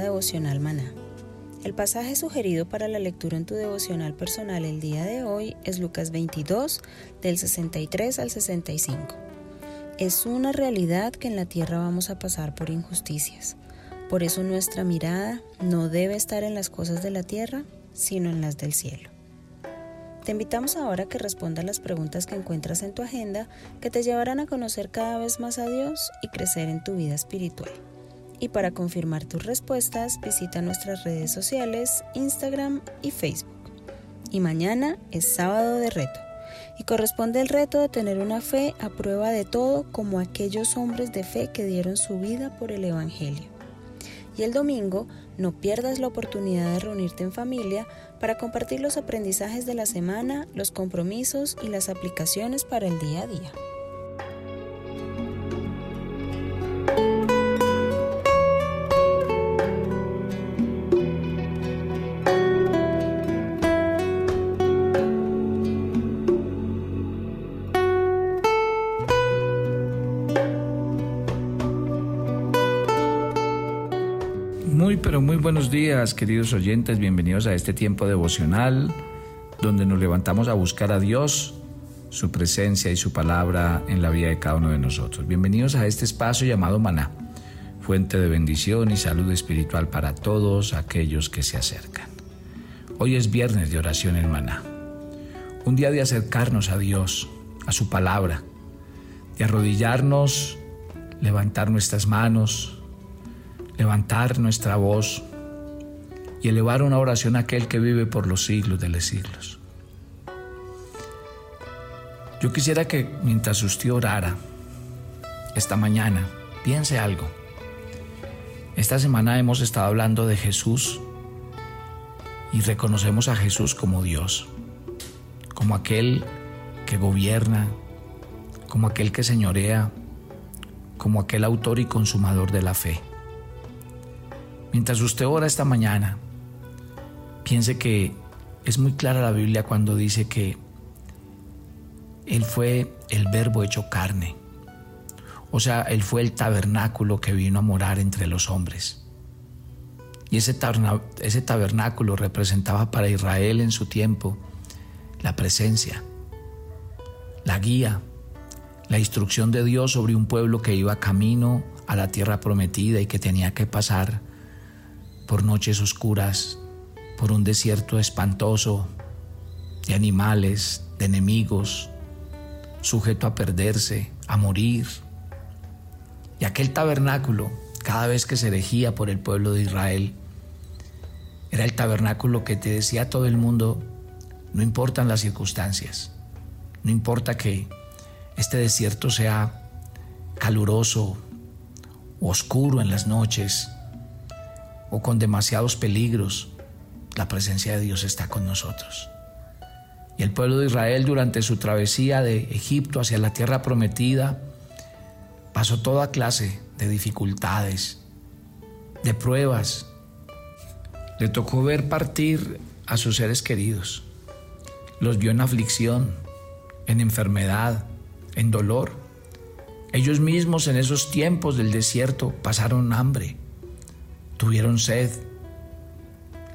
Devocional maná. El pasaje sugerido para la lectura en tu devocional personal el día de hoy es Lucas 22, del 63 al 65. Es una realidad que en la tierra vamos a pasar por injusticias. Por eso nuestra mirada no debe estar en las cosas de la tierra, sino en las del cielo. Te invitamos ahora a que respondas las preguntas que encuentras en tu agenda que te llevarán a conocer cada vez más a Dios y crecer en tu vida espiritual. Y para confirmar tus respuestas, visita nuestras redes sociales, Instagram y Facebook. Y mañana es sábado de reto. Y corresponde el reto de tener una fe a prueba de todo como aquellos hombres de fe que dieron su vida por el Evangelio. Y el domingo no pierdas la oportunidad de reunirte en familia para compartir los aprendizajes de la semana, los compromisos y las aplicaciones para el día a día. Buenos días queridos oyentes, bienvenidos a este tiempo devocional donde nos levantamos a buscar a Dios, su presencia y su palabra en la vida de cada uno de nosotros. Bienvenidos a este espacio llamado Maná, fuente de bendición y salud espiritual para todos aquellos que se acercan. Hoy es viernes de oración en Maná, un día de acercarnos a Dios, a su palabra, de arrodillarnos, levantar nuestras manos, levantar nuestra voz y elevar una oración a aquel que vive por los siglos de los siglos. Yo quisiera que mientras usted orara esta mañana, piense algo. Esta semana hemos estado hablando de Jesús y reconocemos a Jesús como Dios, como aquel que gobierna, como aquel que señorea, como aquel autor y consumador de la fe. Mientras usted ora esta mañana, piense que es muy clara la Biblia cuando dice que Él fue el verbo hecho carne. O sea, Él fue el tabernáculo que vino a morar entre los hombres. Y ese, tabernáculo representaba para Israel en su tiempo la presencia, la guía, la instrucción de Dios sobre un pueblo que iba camino a la tierra prometida y que tenía que pasar por noches oscuras, por un desierto espantoso de animales, de enemigos, sujeto a perderse, a morir. Y aquel tabernáculo, cada vez que se erigía por el pueblo de Israel, era el tabernáculo que te decía a todo el mundo, no importan las circunstancias, no importa que este desierto sea caluroso, oscuro en las noches, o con demasiados peligros, la presencia de Dios está con nosotros. Y el pueblo de Israel durante su travesía de Egipto hacia la tierra prometida pasó toda clase de dificultades, de pruebas. Le tocó ver partir a sus seres queridos. Los vio en aflicción, en enfermedad, en dolor. Ellos mismos en esos tiempos del desierto pasaron hambre tuvieron sed.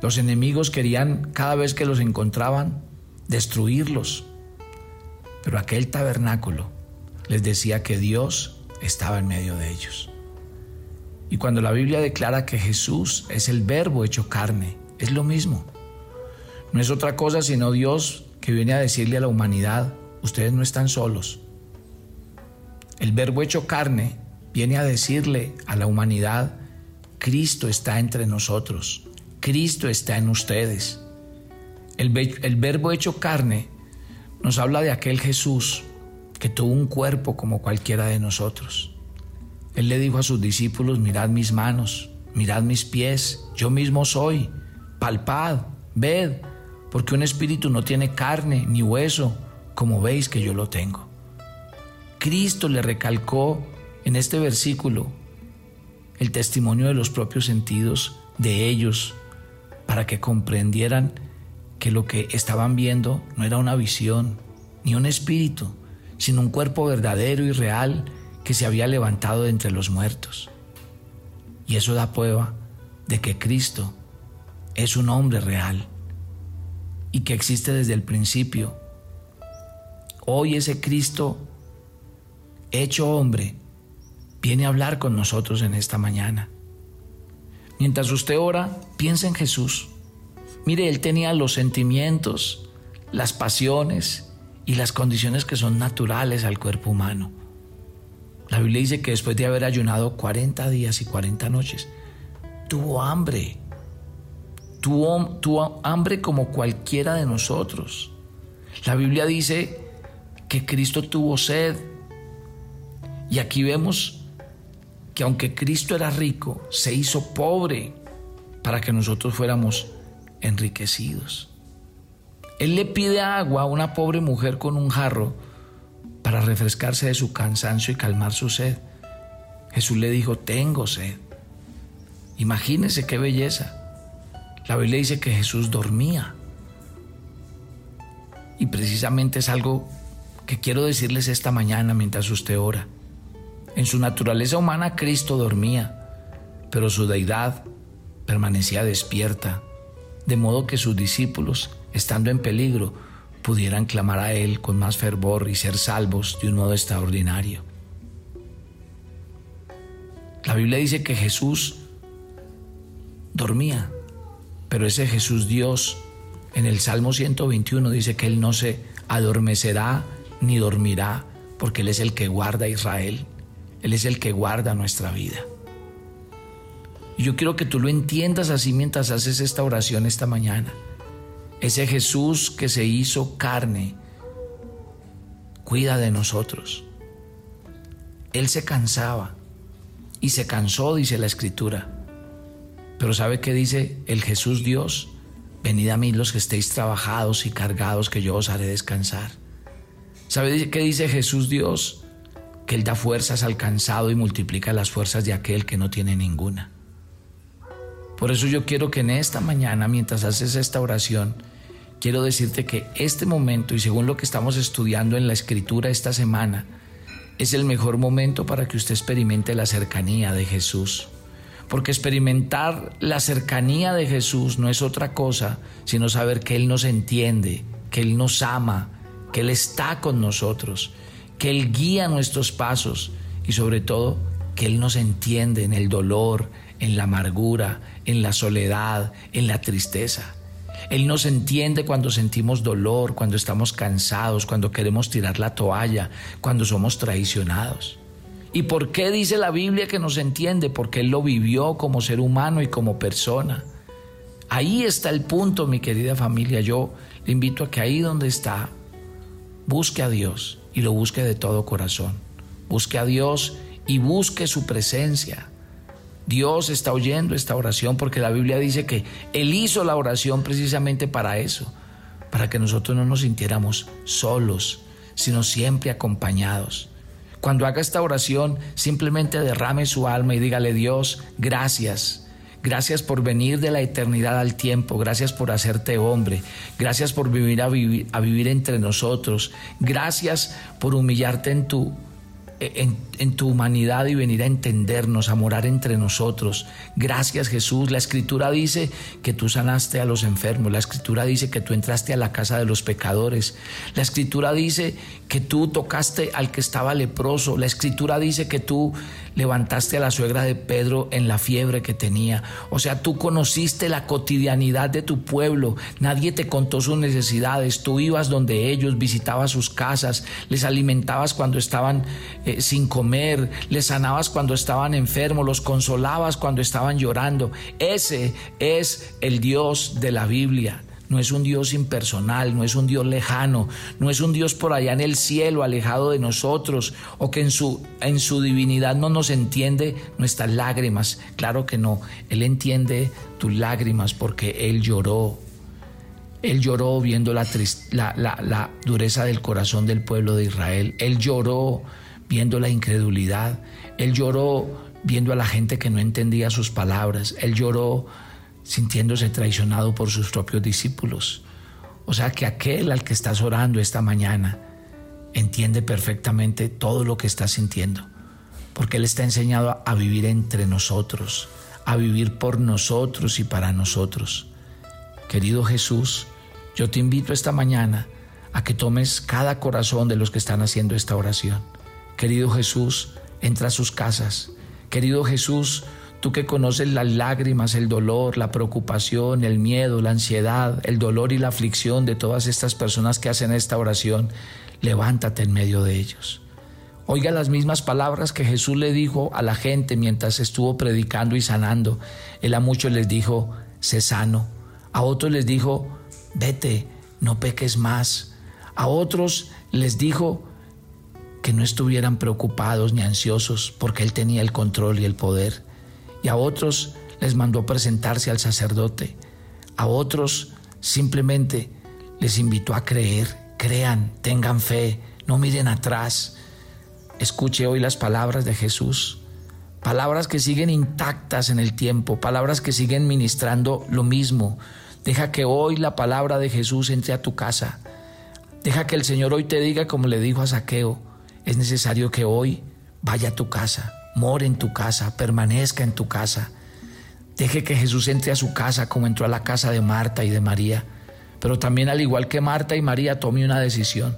Los enemigos querían, cada vez que los encontraban, destruirlos. Pero aquel tabernáculo les decía que Dios estaba en medio de ellos. Y cuando la Biblia declara que Jesús es el verbo hecho carne, es lo mismo. No es otra cosa sino Dios que viene a decirle a la humanidad, ustedes no están solos. El verbo hecho carne viene a decirle a la humanidad, Cristo está entre nosotros, Cristo está en ustedes. El, verbo hecho carne nos habla de aquel Jesús que tuvo un cuerpo como cualquiera de nosotros. Él le dijo a sus discípulos, mirad mis manos, mirad mis pies, yo mismo soy, palpad, ved, porque un espíritu no tiene carne ni hueso, como veis que yo lo tengo. Cristo le recalcó en este versículo el testimonio de los propios sentidos de ellos para que comprendieran que lo que estaban viendo no era una visión ni un espíritu, sino un cuerpo verdadero y real que se había levantado de entre los muertos. Y eso da prueba de que Cristo es un hombre real y que existe desde el principio. Hoy ese Cristo hecho hombre viene a hablar con nosotros en esta mañana. Mientras usted ora, piensa en Jesús. Mire, Él tenía los sentimientos, las pasiones y las condiciones que son naturales al cuerpo humano. La Biblia dice que después de haber ayunado 40 días y 40 noches, tuvo hambre. Tuvo, tuvo hambre como cualquiera de nosotros. La Biblia dice que Cristo tuvo sed. Y aquí vemos que aunque Cristo era rico, se hizo pobre para que nosotros fuéramos enriquecidos. Él le pide agua a una pobre mujer con un jarro para refrescarse de su cansancio y calmar su sed. Jesús le dijo, tengo sed. Imagínese qué belleza. La Biblia dice que Jesús dormía. Y precisamente es algo que quiero decirles esta mañana mientras usted ora. En su naturaleza humana Cristo dormía, pero su deidad permanecía despierta, de modo que sus discípulos, estando en peligro, pudieran clamar a Él con más fervor y ser salvos de un modo extraordinario. La Biblia dice que Jesús dormía, pero ese Jesús Dios en el Salmo 121 dice que Él no se adormecerá ni dormirá, porque Él es el que guarda a Israel, Él es el que guarda nuestra vida. Y yo quiero que tú lo entiendas así mientras haces esta oración esta mañana. Ese Jesús que se hizo carne, cuida de nosotros. Él se cansaba y se cansó, dice la escritura. Pero ¿sabe qué dice el Jesús Dios? Venid a mí los que estéis trabajados y cargados, que yo os haré descansar. ¿Sabe qué dice Jesús Dios? Que Él da fuerzas al cansado y multiplica las fuerzas de aquel que no tiene ninguna. Por eso yo quiero que en esta mañana, mientras haces esta oración, quiero decirte que este momento, y según lo que estamos estudiando en la escritura esta semana, es el mejor momento para que usted experimente la cercanía de Jesús. Porque experimentar la cercanía de Jesús no es otra cosa sino saber que Él nos entiende, que Él nos ama, que Él está con nosotros, que Él guía nuestros pasos y sobre todo que Él nos entiende en el dolor, en la amargura, en la soledad, en la tristeza. Él nos entiende cuando sentimos dolor, cuando estamos cansados, cuando queremos tirar la toalla, cuando somos traicionados. ¿Y por qué dice la Biblia que nos entiende? Porque Él lo vivió como ser humano y como persona. Ahí está el punto, mi querida familia. Yo le invito a que ahí donde está, busque a Dios y lo busque de todo corazón. Busque a Dios y busque su presencia. Dios está oyendo esta oración porque la Biblia dice que Él hizo la oración precisamente para eso, para que nosotros no nos sintiéramos solos, sino siempre acompañados. Cuando haga esta oración, simplemente derrame su alma y dígale Dios, gracias. Gracias por venir de la eternidad al tiempo, gracias por hacerte hombre, gracias por vivir a, vivir entre nosotros, gracias por humillarte en tu en, tu humanidad y venir a entendernos, a morar entre nosotros. Gracias Jesús. La escritura dice que tú sanaste a los enfermos. La escritura dice que tú entraste a la casa de los pecadores. La escritura dice que tú tocaste al que estaba leproso. La escritura dice que tú levantaste a la suegra de Pedro en la fiebre que tenía. O sea, tú conociste la cotidianidad de tu pueblo. Nadie te contó sus necesidades. Tú ibas donde ellos, visitabas sus casas, les alimentabas cuando estaban sin comer, les sanabas cuando estaban enfermos, los consolabas cuando estaban llorando. Ese es el Dios de la Biblia no es un Dios impersonal, no es un Dios lejano, no es un Dios por allá en el cielo, alejado de nosotros, o que en su, en su divinidad no nos entiende nuestras lágrimas. Claro que no, Él entiende tus lágrimas porque Él lloró. Él lloró viendo la, la, la dureza del corazón del pueblo de Israel. Él lloró viendo la incredulidad. Él lloró viendo a la gente que no entendía sus palabras. Él lloró sintiéndose traicionado por sus propios discípulos. O sea que aquel al que estás orando esta mañana entiende perfectamente todo lo que estás sintiendo, porque Él está enseñado a vivir entre nosotros, a vivir por nosotros y para nosotros. Querido Jesús, yo te invito esta mañana a que tomes cada corazón de los que están haciendo esta oración. Querido Jesús, entra a sus casas. Querido Jesús, Tú que conoces las lágrimas, el dolor, la preocupación, el miedo, la ansiedad, el dolor y la aflicción de todas estas personas que hacen esta oración, levántate en medio de ellos. Oiga las mismas palabras que Jesús le dijo a la gente mientras estuvo predicando y sanando. Él a muchos les dijo, sé sano. A otros les dijo, vete, no peques más. A otros les dijo que no estuvieran preocupados ni ansiosos porque Él tenía el control y el poder y a otros les mandó presentarse al sacerdote, a otros simplemente les invitó a creer, crean, tengan fe, no miren atrás. Escuche hoy las palabras de Jesús, palabras que siguen intactas en el tiempo, palabras que siguen ministrando lo mismo. Deja que hoy la palabra de Jesús entre a tu casa. Deja que el Señor hoy te diga como le dijo a Saqueo, es necesario que hoy vaya a tu casa more en tu casa, permanezca en tu casa. Deje que Jesús entre a su casa como entró a la casa de Marta y de María. Pero también al igual que Marta y María tome una decisión.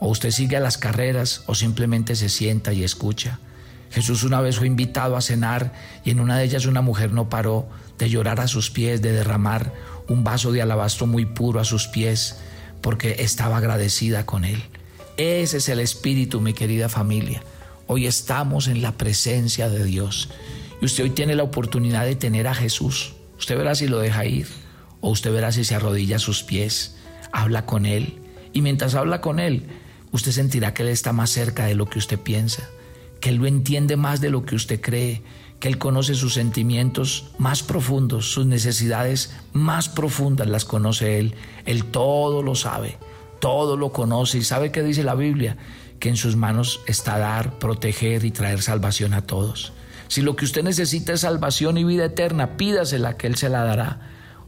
O usted sigue a las carreras o simplemente se sienta y escucha. Jesús una vez fue invitado a cenar y en una de ellas una mujer no paró de llorar a sus pies, de derramar un vaso de alabastro muy puro a sus pies, porque estaba agradecida con él. Ese es el espíritu, mi querida familia. Hoy estamos en la presencia de Dios y usted hoy tiene la oportunidad de tener a Jesús. Usted verá si lo deja ir o usted verá si se arrodilla a sus pies, habla con Él y mientras habla con Él, usted sentirá que Él está más cerca de lo que usted piensa, que Él lo entiende más de lo que usted cree, que Él conoce sus sentimientos más profundos, sus necesidades más profundas las conoce Él. Él todo lo sabe, todo lo conoce y sabe qué dice la Biblia, que en sus manos está dar, proteger y traer salvación a todos. Si lo que usted necesita es salvación y vida eterna, pídasela que Él se la dará.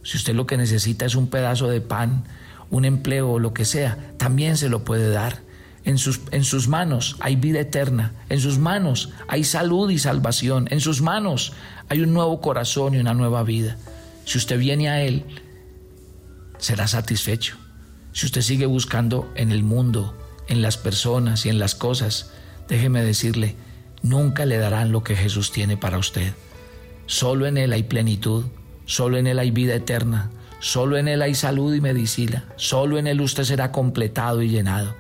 Si usted lo que necesita es un pedazo de pan, un empleo o lo que sea, también se lo puede dar. En sus, en sus manos hay vida eterna, en sus manos hay salud y salvación, en sus manos hay un nuevo corazón y una nueva vida. Si usted viene a Él, será satisfecho. Si usted sigue buscando en el mundo, en las personas y en las cosas, déjeme decirle, nunca le darán lo que Jesús tiene para usted. Solo en Él hay plenitud, solo en Él hay vida eterna, solo en Él hay salud y medicina, solo en Él usted será completado y llenado.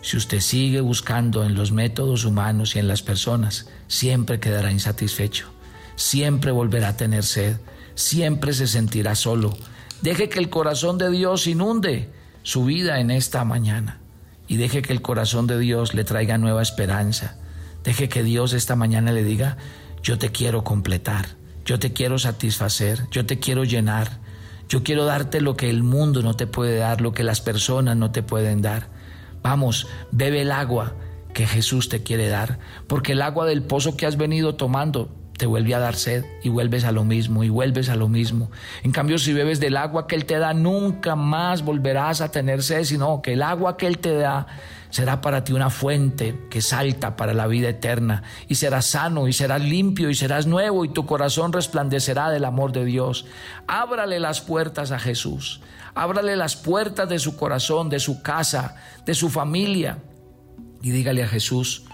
Si usted sigue buscando en los métodos humanos y en las personas, siempre quedará insatisfecho, siempre volverá a tener sed, siempre se sentirá solo. Deje que el corazón de Dios inunde su vida en esta mañana y deje que el corazón de Dios le traiga nueva esperanza. Deje que Dios esta mañana le diga, yo te quiero completar, yo te quiero satisfacer, yo te quiero llenar, yo quiero darte lo que el mundo no te puede dar, lo que las personas no te pueden dar. Vamos, bebe el agua que Jesús te quiere dar, porque el agua del pozo que has venido tomando te vuelve a dar sed y vuelves a lo mismo y vuelves a lo mismo. En cambio, si bebes del agua que Él te da, nunca más volverás a tener sed, sino que el agua que Él te da será para ti una fuente que salta para la vida eterna, y serás sano, y serás limpio, y serás nuevo, y tu corazón resplandecerá del amor de Dios. Ábrale las puertas a Jesús, ábrale las puertas de su corazón, de su casa, de su familia, y dígale a Jesús,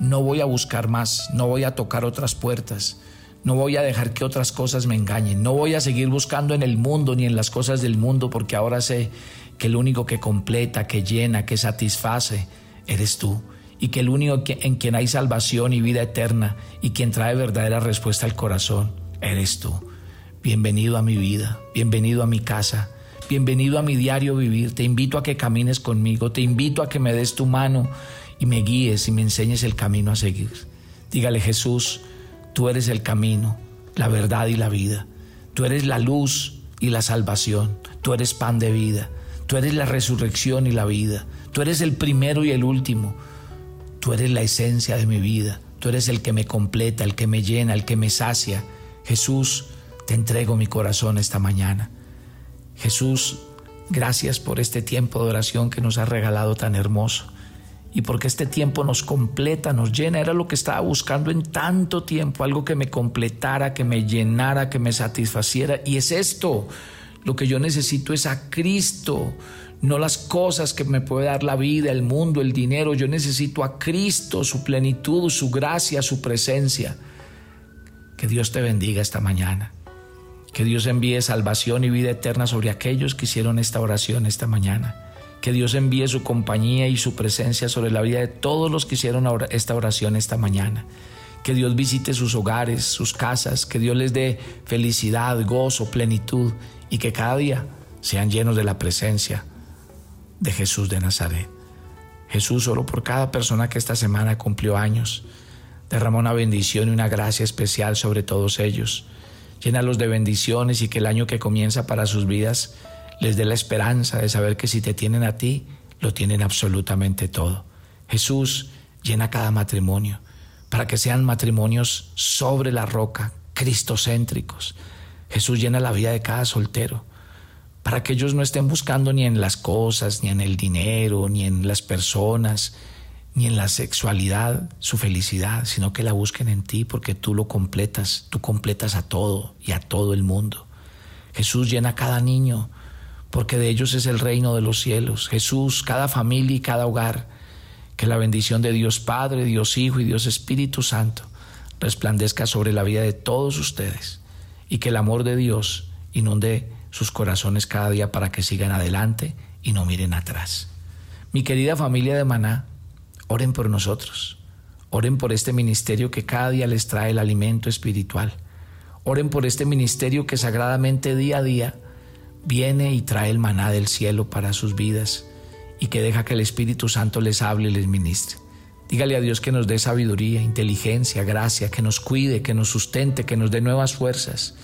no voy a buscar más, no voy a tocar otras puertas, no voy a dejar que otras cosas me engañen, no voy a seguir buscando en el mundo ni en las cosas del mundo, porque ahora sé que el único que completa, que llena, que satisface, eres tú. Y que el único en quien hay salvación y vida eterna y quien trae verdadera respuesta al corazón, eres tú. Bienvenido a mi vida, bienvenido a mi casa, bienvenido a mi diario vivir. Te invito a que camines conmigo, te invito a que me des tu mano y me guíes y me enseñes el camino a seguir. Dígale Jesús, tú eres el camino, la verdad y la vida. Tú eres la luz y la salvación. Tú eres pan de vida. Tú eres la resurrección y la vida. Tú eres el primero y el último. Tú eres la esencia de mi vida. Tú eres el que me completa, el que me llena, el que me sacia. Jesús, te entrego mi corazón esta mañana. Jesús, gracias por este tiempo de oración que nos has regalado tan hermoso. Y porque este tiempo nos completa, nos llena. Era lo que estaba buscando en tanto tiempo, algo que me completara, que me llenara, que me satisfaciera. Y es esto. Lo que yo necesito es a Cristo, no las cosas que me puede dar la vida, el mundo, el dinero. Yo necesito a Cristo, su plenitud, su gracia, su presencia. Que Dios te bendiga esta mañana. Que Dios envíe salvación y vida eterna sobre aquellos que hicieron esta oración esta mañana. Que Dios envíe su compañía y su presencia sobre la vida de todos los que hicieron esta oración esta mañana. Que Dios visite sus hogares, sus casas, que Dios les dé felicidad, gozo, plenitud y que cada día sean llenos de la presencia de Jesús de Nazaret. Jesús solo por cada persona que esta semana cumplió años, derramó una bendición y una gracia especial sobre todos ellos. Llénalos de bendiciones y que el año que comienza para sus vidas les dé la esperanza de saber que si te tienen a ti, lo tienen absolutamente todo. Jesús llena cada matrimonio para que sean matrimonios sobre la roca, cristocéntricos, Jesús llena la vida de cada soltero para que ellos no estén buscando ni en las cosas, ni en el dinero, ni en las personas, ni en la sexualidad su felicidad, sino que la busquen en ti porque tú lo completas, tú completas a todo y a todo el mundo. Jesús llena a cada niño porque de ellos es el reino de los cielos. Jesús, cada familia y cada hogar, que la bendición de Dios Padre, Dios Hijo y Dios Espíritu Santo resplandezca sobre la vida de todos ustedes y que el amor de Dios inunde sus corazones cada día para que sigan adelante y no miren atrás. Mi querida familia de Maná, oren por nosotros, oren por este ministerio que cada día les trae el alimento espiritual, oren por este ministerio que sagradamente día a día viene y trae el maná del cielo para sus vidas y que deja que el Espíritu Santo les hable y les ministre. Dígale a Dios que nos dé sabiduría, inteligencia, gracia, que nos cuide, que nos sustente, que nos dé nuevas fuerzas.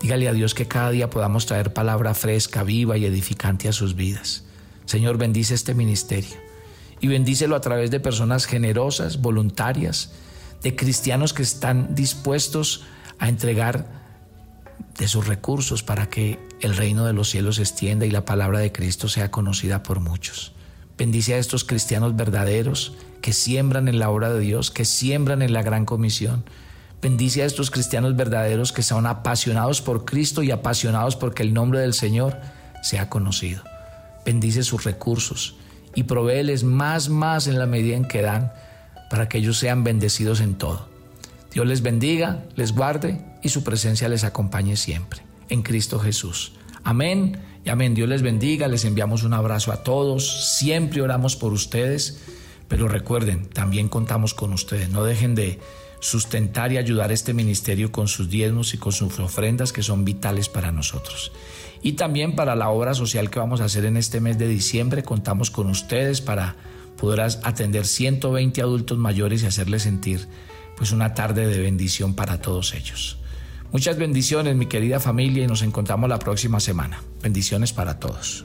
Dígale a Dios que cada día podamos traer palabra fresca, viva y edificante a sus vidas. Señor, bendice este ministerio y bendícelo a través de personas generosas, voluntarias, de cristianos que están dispuestos a entregar de sus recursos para que el reino de los cielos se extienda y la palabra de Cristo sea conocida por muchos. Bendice a estos cristianos verdaderos que siembran en la obra de Dios, que siembran en la gran comisión. Bendice a estos cristianos verdaderos que son apasionados por Cristo y apasionados porque el nombre del Señor sea conocido. Bendice sus recursos y provéeles más, más en la medida en que dan para que ellos sean bendecidos en todo. Dios les bendiga, les guarde y su presencia les acompañe siempre. En Cristo Jesús. Amén y amén. Dios les bendiga, les enviamos un abrazo a todos, siempre oramos por ustedes, pero recuerden, también contamos con ustedes. No dejen de sustentar y ayudar este ministerio con sus diezmos y con sus ofrendas que son vitales para nosotros. Y también para la obra social que vamos a hacer en este mes de diciembre, contamos con ustedes para poder atender 120 adultos mayores y hacerles sentir pues una tarde de bendición para todos ellos. Muchas bendiciones, mi querida familia, y nos encontramos la próxima semana. Bendiciones para todos.